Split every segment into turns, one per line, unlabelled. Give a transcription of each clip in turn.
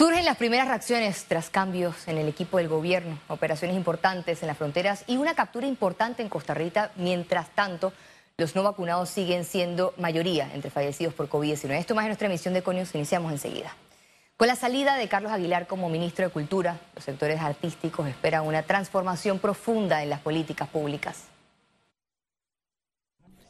Surgen las primeras reacciones tras cambios en el equipo del gobierno, operaciones importantes en las fronteras y una captura importante en Costa Rica. Mientras tanto, los no vacunados siguen siendo mayoría entre fallecidos por COVID-19. Esto más en nuestra emisión de Conius, iniciamos enseguida. Con la salida de Carlos Aguilar como ministro de Cultura, los sectores artísticos esperan una transformación profunda en las políticas públicas.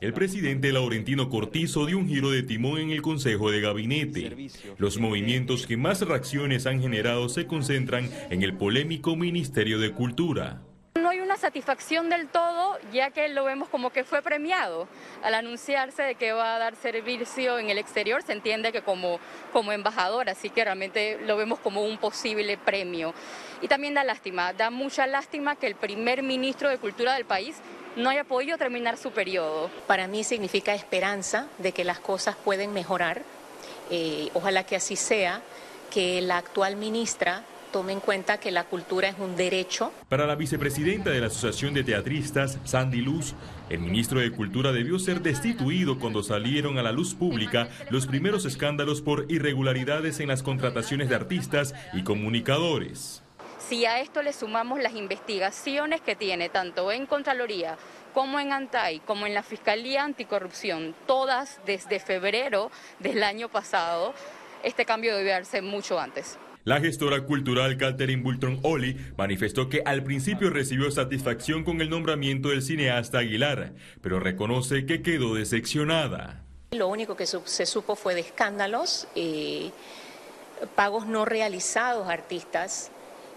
El presidente Laurentino Cortizo dio un giro de timón en el Consejo de Gabinete. Los movimientos que más reacciones han generado se concentran en el polémico Ministerio de Cultura.
No hay una satisfacción del todo, ya que lo vemos como que fue premiado. Al anunciarse de que va a dar servicio en el exterior, se entiende que como, como embajador, así que realmente lo vemos como un posible premio. Y también da lástima, da mucha lástima que el primer ministro de Cultura del país no haya podido terminar su periodo.
Para mí significa esperanza de que las cosas pueden mejorar. Eh, ojalá que así sea, que la actual ministra tome en cuenta que la cultura es un derecho.
Para la vicepresidenta de la Asociación de Teatristas, Sandy Luz, el ministro de Cultura debió ser destituido cuando salieron a la luz pública los primeros escándalos por irregularidades en las contrataciones de artistas y comunicadores.
Si a esto le sumamos las investigaciones que tiene tanto en Contraloría como en ANTAI, como en la Fiscalía Anticorrupción, todas desde febrero del año pasado, este cambio debe darse mucho antes.
La gestora cultural Catherine Bulton Oli manifestó que al principio recibió satisfacción con el nombramiento del cineasta Aguilar, pero reconoce que quedó decepcionada.
Lo único que se supo fue de escándalos, eh, pagos no realizados a artistas,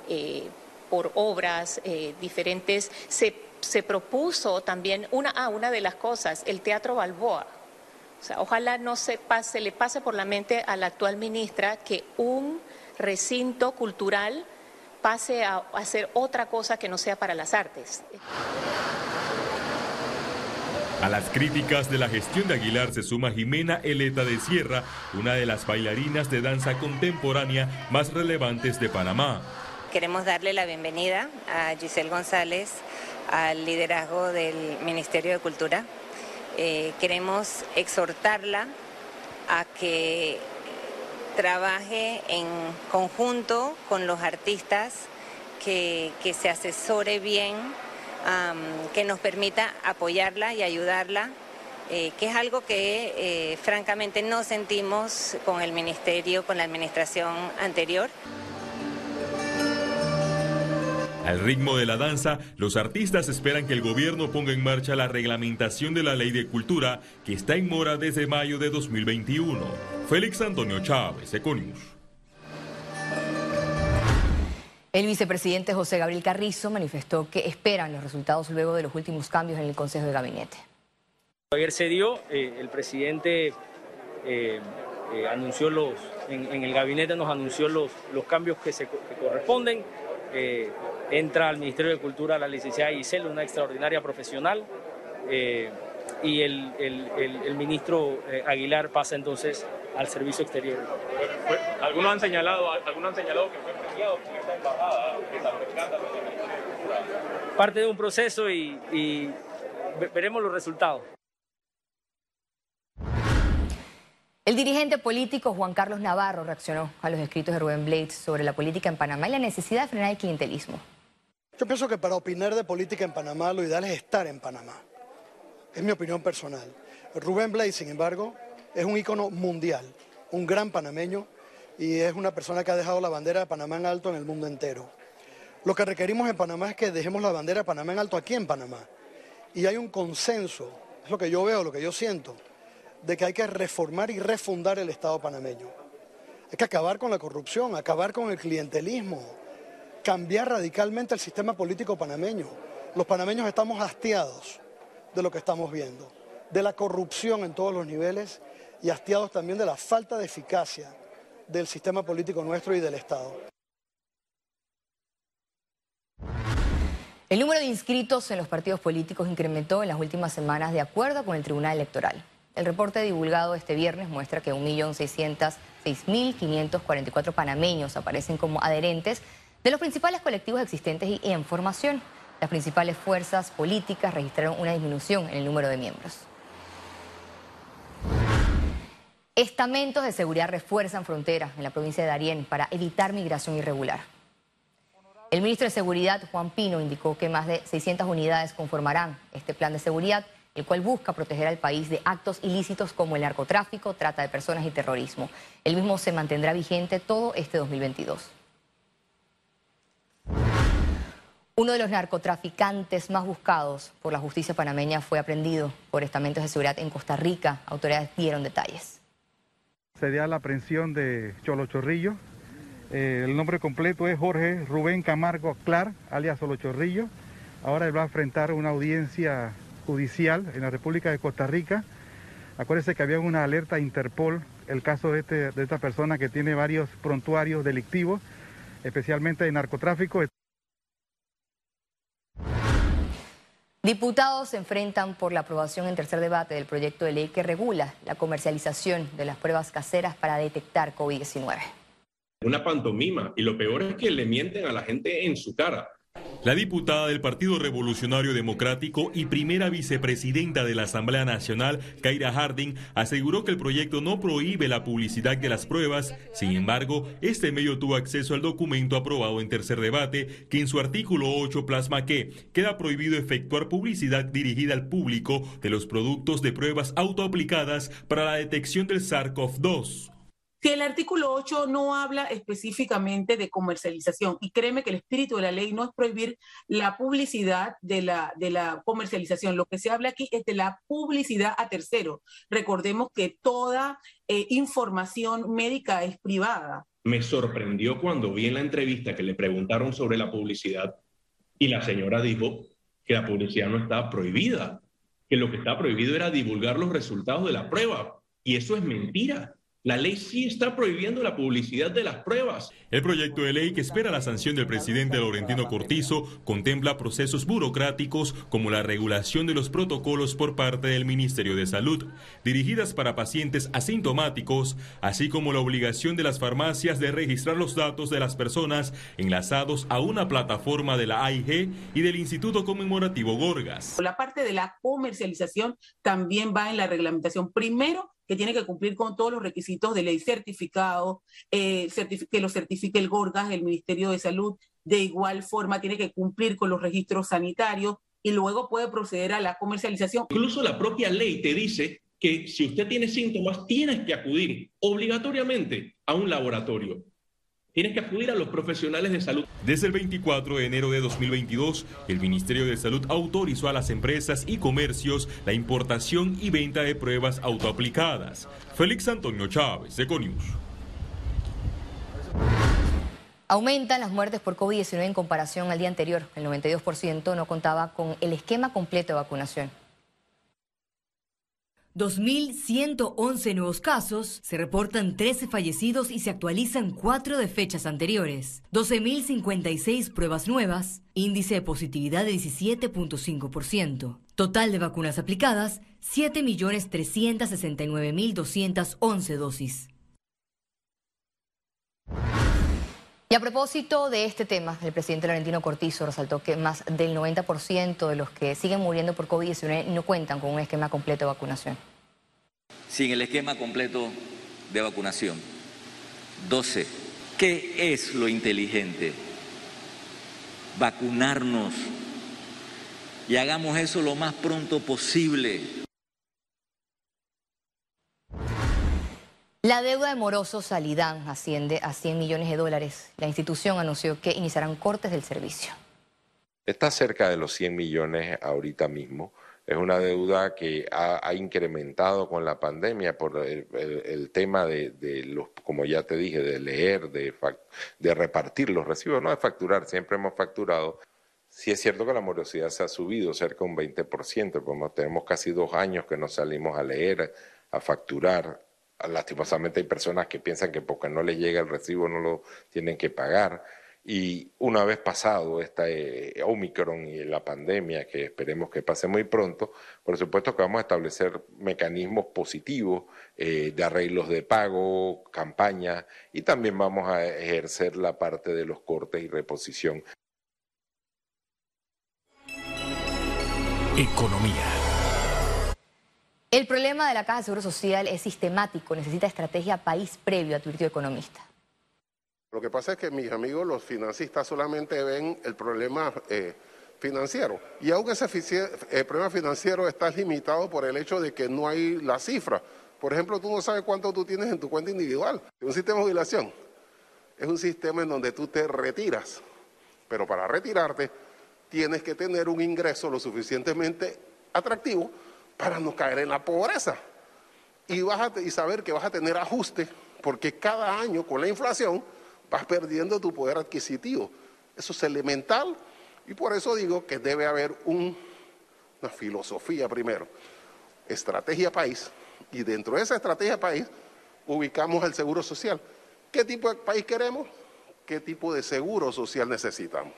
eh, por obras eh, diferentes. Se, se, propuso también una, ah, una de las cosas, el Teatro Balboa. Ojalá no se pase, le pase por la mente a la actual ministra que un recinto cultural pase a hacer otra cosa que no sea para las artes.
A las críticas de la gestión de Aguilar se suma Jimena Eleta de Sierra, una de las bailarinas de danza contemporánea más relevantes de Panamá.
Queremos darle la bienvenida a Giselle González al liderazgo del Ministerio de Cultura. Eh, queremos exhortarla a que trabaje en conjunto con los artistas, que, se asesore bien, que nos permita apoyarla y ayudarla, eh, que es algo que eh, francamente no sentimos con el Ministerio, con la administración anterior.
Al ritmo de la danza, los artistas esperan que el gobierno ponga en marcha la reglamentación de la ley de cultura que está en mora desde mayo de 2021. Félix Antonio Chávez, Econius.
El vicepresidente José Gabriel Carrizo manifestó que esperan los resultados luego de los últimos cambios en el Consejo de Gabinete.
Ayer se dio, eh, el presidente eh, eh, anunció los, en, el gabinete nos anunció los, los cambios que, se, que corresponden entra al Ministerio de Cultura la licenciada Giselle, una extraordinaria profesional, eh, y el, ministro eh, Aguilar pasa entonces al servicio exterior.
algunos, han señalado, algunos han señalado que fue premiado por esta embajada,
Parte de un proceso y, y veremos los resultados.
El dirigente político Juan Carlos Navarro reaccionó a los escritos de Rubén Blades sobre la política en Panamá y la necesidad de frenar el clientelismo.
Yo pienso que para opinar de política en Panamá lo ideal es estar en Panamá. Es mi opinión personal. Rubén Blades, sin embargo, es un ícono mundial, un gran panameño y es una persona que ha dejado la bandera de Panamá en alto en el mundo entero. Lo que requerimos en Panamá es que dejemos la bandera de Panamá en alto aquí en Panamá. Y hay un consenso, es lo que yo veo, lo que yo siento, de que hay que reformar y refundar el Estado panameño. Hay que acabar con la corrupción, acabar con el clientelismo, cambiar radicalmente el sistema político panameño. Los panameños estamos hastiados de lo que estamos viendo, de la corrupción en todos los niveles y hastiados también de la falta de eficacia del sistema político nuestro y del Estado.
El número de inscritos en los partidos políticos incrementó en las últimas semanas de acuerdo con el Tribunal Electoral. El reporte divulgado este viernes muestra que 1.606.544 panameños aparecen como adherentes de los principales colectivos existentes y en formación, las principales fuerzas políticas registraron una disminución en el número de miembros. Estamentos de seguridad refuerzan fronteras en la provincia de Darién para evitar migración irregular. El ministro de Seguridad, Juan Pino, indicó que más de 600 unidades conformarán este plan de seguridad, el cual busca proteger al país de actos ilícitos como el narcotráfico, trata de personas y terrorismo. El mismo se mantendrá vigente todo este 2022. Uno de los narcotraficantes más buscados por la justicia panameña fue aprendido por estamentos de seguridad en Costa Rica. Autoridades dieron detalles.
Se dio la aprehensión de Cholo Chorrillo. Eh, el nombre completo es Jorge Rubén Camargo Clar, alias Cholo Chorrillo. Ahora él va a enfrentar una audiencia judicial en la República de Costa Rica. Acuérdese que había una alerta a Interpol, el caso este, de esta persona que tiene varios prontuarios delictivos, especialmente de narcotráfico.
Diputados se enfrentan por la aprobación en tercer debate del proyecto de ley que regula la comercialización de las pruebas caseras para detectar COVID-19.
Una pantomima y lo peor es que le mienten a la gente en su cara.
La diputada del Partido Revolucionario Democrático y primera vicepresidenta de la Asamblea Nacional, Kaira Harding, aseguró que el proyecto no prohíbe la publicidad de las pruebas. Sin embargo, este medio tuvo acceso al documento aprobado en tercer debate, que en su artículo 8 plasma que queda prohibido efectuar publicidad dirigida al público de los productos de pruebas autoaplicadas para la detección del SARS-CoV-2.
Si el artículo 8 no habla específicamente de comercialización, y créeme que el espíritu de la ley no es prohibir la publicidad de la, de la comercialización, lo que se habla aquí es de la publicidad a tercero. Recordemos que toda eh, información médica es privada.
Me sorprendió cuando vi en la entrevista que le preguntaron sobre la publicidad y la señora dijo que la publicidad no estaba prohibida, que lo que está prohibido era divulgar los resultados de la prueba. Y eso es mentira. La ley sí está prohibiendo la publicidad de las pruebas.
El proyecto de ley que espera la sanción del presidente Laurentino Cortizo contempla procesos burocráticos como la regulación de los protocolos por parte del Ministerio de Salud, dirigidas para pacientes asintomáticos, así como la obligación de las farmacias de registrar los datos de las personas enlazados a una plataforma de la AIG y del Instituto Conmemorativo Gorgas.
La parte de la comercialización también va en la reglamentación. Primero, que tiene que cumplir con todos los requisitos de ley certificado, eh, que lo certifique el GORGAS, el Ministerio de Salud, de igual forma tiene que cumplir con los registros sanitarios y luego puede proceder a la comercialización.
Incluso la propia ley te dice que si usted tiene síntomas, tienes que acudir obligatoriamente a un laboratorio. Tienes que acudir a los profesionales de salud.
Desde el 24 de enero de 2022, el Ministerio de Salud autorizó a las empresas y comercios la importación y venta de pruebas autoaplicadas. Félix Antonio Chávez, Econius.
Aumentan las muertes por COVID-19 en comparación al día anterior. El 92% no contaba con el esquema completo de vacunación.
2.111 nuevos casos, se reportan 13 fallecidos y se actualizan 4 de fechas anteriores. 12.056 pruebas nuevas, índice de positividad de 17.5%. Total de vacunas aplicadas, 7.369.211 dosis.
Y a propósito de este tema, el presidente Laurentino Cortizo resaltó que más del 90% de los que siguen muriendo por COVID-19 no cuentan con un esquema completo de vacunación.
Sin el esquema completo de vacunación. 12. ¿Qué es lo inteligente? Vacunarnos. Y hagamos eso lo más pronto posible.
La deuda de morosos Salidán asciende a 100 millones de dólares. La institución anunció que iniciarán cortes del servicio.
Está cerca de los 100 millones ahorita mismo. Es una deuda que ha, incrementado con la pandemia por el, tema de, los, como ya te dije, de leer, de, de repartir los recibos, no de facturar, siempre hemos facturado. Sí es cierto que la morosidad se ha subido cerca de un 20%, como tenemos casi dos años que no salimos a leer, a facturar, lastimosamente hay personas que piensan que porque no les llega el recibo no lo tienen que pagar. Y una vez pasado esta eh, Omicron y la pandemia, que esperemos que pase muy pronto, por supuesto que vamos a establecer mecanismos positivos eh, de arreglos de pago, campaña, y también vamos a ejercer la parte de los cortes y reposición.
Economía. El problema de la Caja de Seguro Social es sistemático, necesita estrategia país previo, advirtió economista.
Lo que pasa es que mis amigos los financistas solamente ven el problema eh, financiero y aún ese eh, problema financiero está limitado por el hecho de que no hay la cifra. Por ejemplo, tú no sabes cuánto tú tienes en tu cuenta individual. Un sistema de jubilación. Es un sistema en donde tú te retiras, pero para retirarte tienes que tener un ingreso lo suficientemente atractivo para no caer en la pobreza. Y, y saber que vas a tener ajuste, porque cada año con la inflación vas perdiendo tu poder adquisitivo. Eso es elemental y por eso digo que debe haber una filosofía primero, estrategia país, y dentro de esa estrategia país ubicamos el seguro social. ¿Qué tipo de país queremos? ¿Qué tipo de seguro social necesitamos?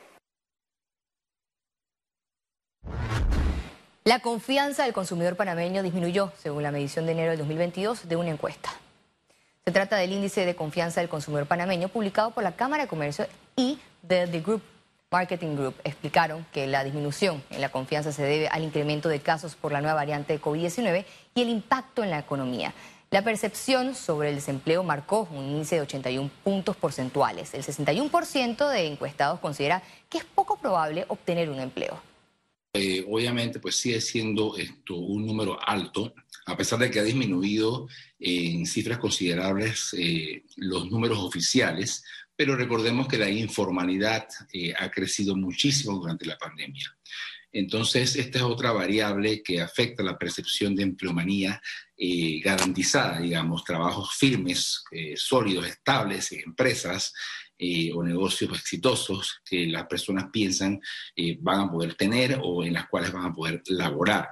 La confianza del consumidor panameño disminuyó, según la medición de enero del 2022 de una encuesta. Se trata del índice de confianza del consumidor panameño publicado por la Cámara de Comercio y de The Group Marketing Group. Explicaron que la disminución en la confianza se debe al incremento de casos por la nueva variante de COVID-19 y el impacto en la economía. La percepción sobre el desempleo marcó un índice de 81 puntos porcentuales. El 61% de encuestados considera que es poco probable obtener un empleo.
Eh, obviamente pues sigue siendo esto un número alto, a pesar de que ha disminuido en cifras considerables eh, los números oficiales, pero recordemos que la informalidad eh, ha crecido muchísimo durante la pandemia. Entonces, esta es otra variable que afecta la percepción de empleomanía garantizada, digamos, trabajos firmes, sólidos, estables en empresas, eh, o negocios exitosos que las personas piensan eh, van a poder tener o en las cuales van a poder laborar.